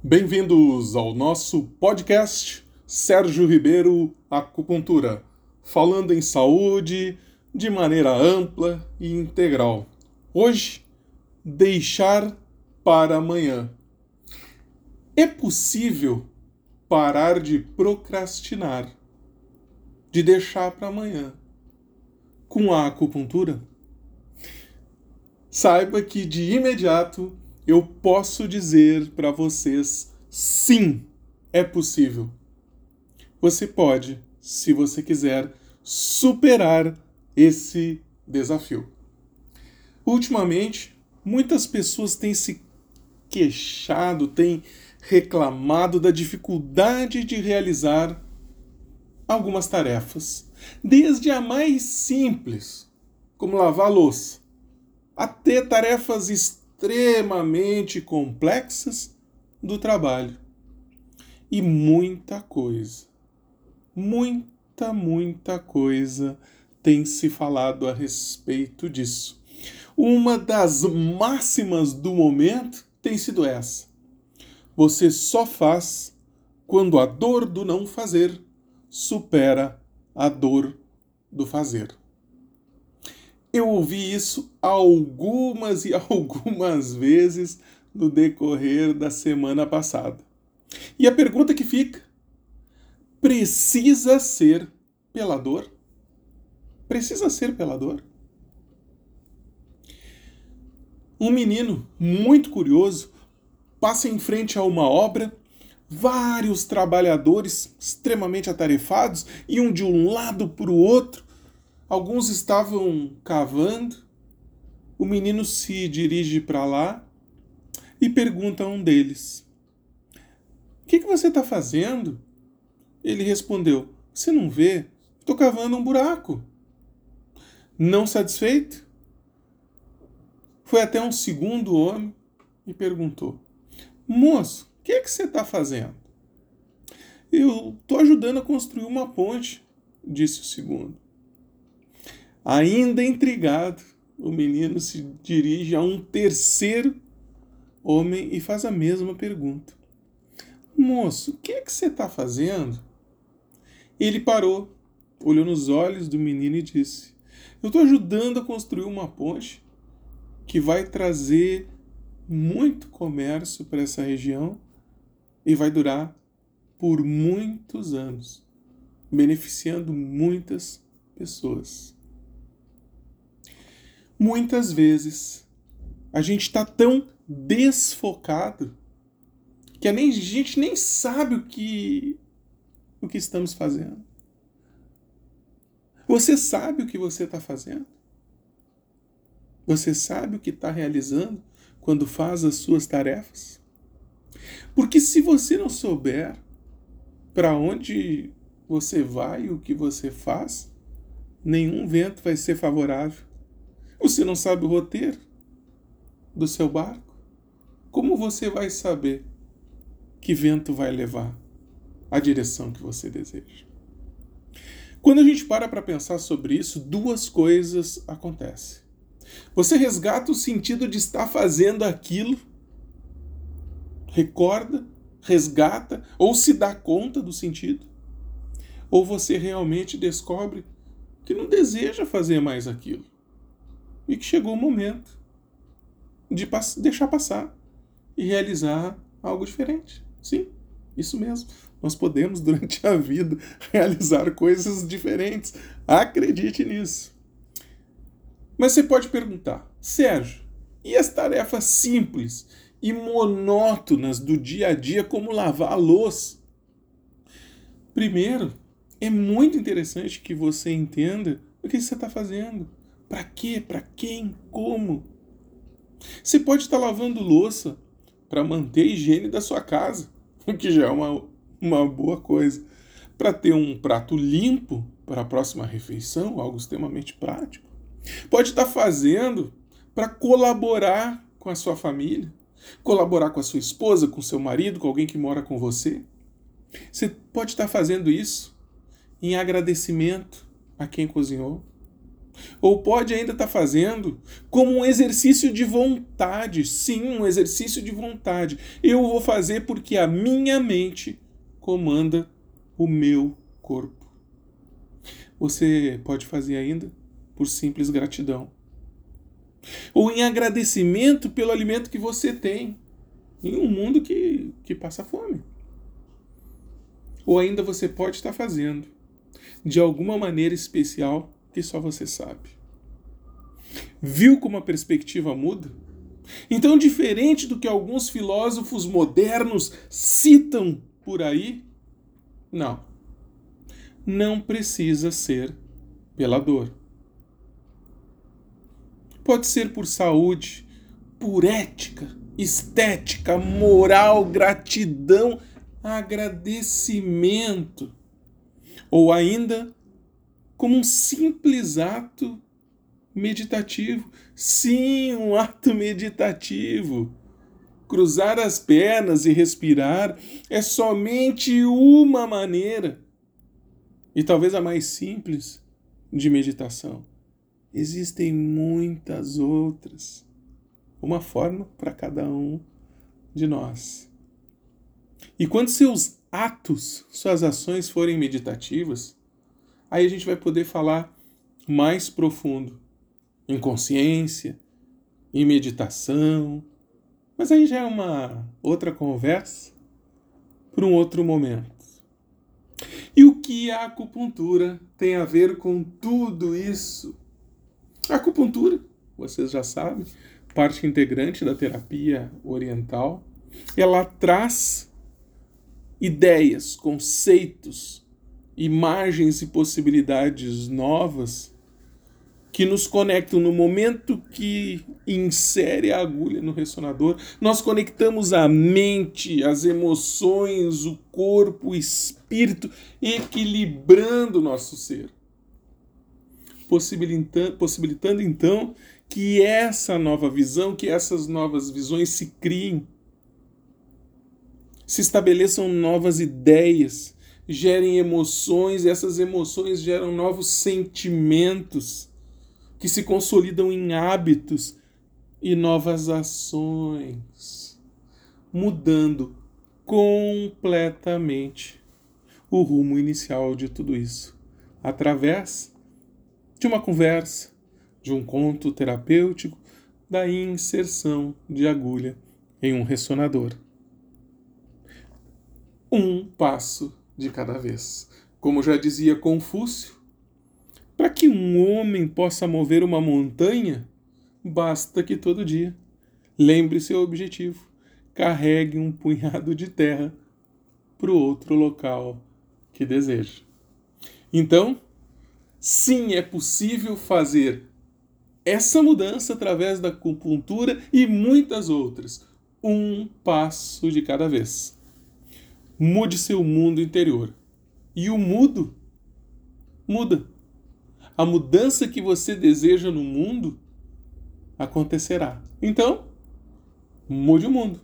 Bem-vindos ao nosso podcast Sérgio Ribeiro Acupuntura, falando em saúde de maneira ampla e integral. Hoje, deixar para amanhã. É possível parar de procrastinar, de deixar para amanhã, com a acupuntura? Saiba que de imediato eu posso dizer para vocês: sim, é possível. Você pode, se você quiser, superar esse desafio. Ultimamente, muitas pessoas têm se queixado, têm reclamado da dificuldade de realizar algumas tarefas, desde a mais simples, como lavar louça, até tarefas extremamente complexas do trabalho. E muita coisa, muita, muita coisa tem se falado a respeito disso. Uma das máximas do momento tem sido essa: você só faz quando a dor do não fazer supera a dor do fazer. Eu ouvi isso algumas e algumas vezes no decorrer da semana passada. E a pergunta que fica: precisa ser pela dor? Precisa ser pela dor? Um menino muito curioso passa em frente a uma obra, vários trabalhadores extremamente atarefados iam de um lado para o outro Alguns estavam cavando. O menino se dirige para lá e pergunta a um deles: O que, que você está fazendo? Ele respondeu: Você não vê? Estou cavando um buraco. Não satisfeito? Foi até um segundo homem e perguntou: Moço, o que, que você está fazendo? Eu estou ajudando a construir uma ponte, disse o segundo. Ainda intrigado, o menino se dirige a um terceiro homem e faz a mesma pergunta: Moço, o que é que você está fazendo? Ele parou, olhou nos olhos do menino e disse: Eu estou ajudando a construir uma ponte que vai trazer muito comércio para essa região e vai durar por muitos anos, beneficiando muitas pessoas. Muitas vezes a gente está tão desfocado que a, nem, gente nem sabe o que, o que estamos fazendo. Você sabe o que você está fazendo? Você sabe o que está realizando quando faz as suas tarefas? Porque se você não souber para onde você vai e o que você faz, nenhum vento vai ser favorável. Você não sabe o roteiro do seu barco? Como você vai saber que vento vai levar a direção que você deseja? Quando a gente para para pensar sobre isso, duas coisas acontecem. Você resgata o sentido de estar fazendo aquilo, recorda, resgata ou se dá conta do sentido, ou você realmente descobre que não deseja fazer mais aquilo e que chegou o momento de pass deixar passar e realizar algo diferente. Sim, isso mesmo. Nós podemos, durante a vida, realizar coisas diferentes. Acredite nisso. Mas você pode perguntar, Sérgio, e as tarefas simples e monótonas do dia a dia, como lavar a louça? Primeiro, é muito interessante que você entenda o que você está fazendo. Para quê? Para quem? Como? Você pode estar lavando louça para manter a higiene da sua casa, o que já é uma, uma boa coisa. Para ter um prato limpo para a próxima refeição, algo extremamente prático. Pode estar fazendo para colaborar com a sua família, colaborar com a sua esposa, com seu marido, com alguém que mora com você. Você pode estar fazendo isso em agradecimento a quem cozinhou, Ou pode ainda estar tá fazendo como um exercício de vontade. Sim, um exercício de vontade. Eu vou fazer porque a minha mente comanda o meu corpo. Você pode fazer ainda por simples gratidão. Ou em agradecimento pelo alimento que você tem em um mundo que, que passa fome. Ou ainda você pode estar fazendo de alguma maneira especial que só você sabe. Viu como a perspectiva muda? Então, diferente do que alguns filósofos modernos citam por aí, não. Não precisa ser pela dor. Pode ser por saúde, por ética, estética, moral, gratidão, agradecimento. Ou ainda como um simples ato meditativo. Sim, um ato meditativo. Cruzar as pernas e respirar é somente uma maneira, e talvez a mais simples, de meditação. Existem muitas outras. Uma forma para cada um de nós. E quando seus atos, suas ações forem meditativas, aí a gente vai poder falar mais profundo em consciência, em meditação. Mas aí já é uma outra conversa para um outro momento. E o que a acupuntura tem a ver com tudo isso? A acupuntura, vocês já sabem, parte integrante da terapia oriental, ela traz ideias, conceitos, imagens e possibilidades novas que nos conectam no momento que insere a agulha no ressonador, nós conectamos a mente, as emoções, o corpo, o espírito, equilibrando o nosso ser. Possibilitando, possibilitando então que essa nova visão, que essas novas visões se criem, se estabeleçam novas ideias, gerem emoções, essas emoções geram novos sentimentos que se consolidam em hábitos e novas ações, mudando completamente o rumo inicial de tudo isso, através de uma conversa, de um conto terapêutico, da inserção de agulha em um ressonador. Um passo de cada vez. Como já dizia Confúcio, para que um homem possa mover uma montanha, basta que todo dia lembre seu objetivo, carregue um punhado de terra para o outro local que deseja. Então, sim, é possível fazer essa mudança através da acupuntura e muitas outras, um passo de cada vez. Mude seu mundo interior. E o mudo muda. A mudança que você deseja no mundo acontecerá. Então, mude o mundo.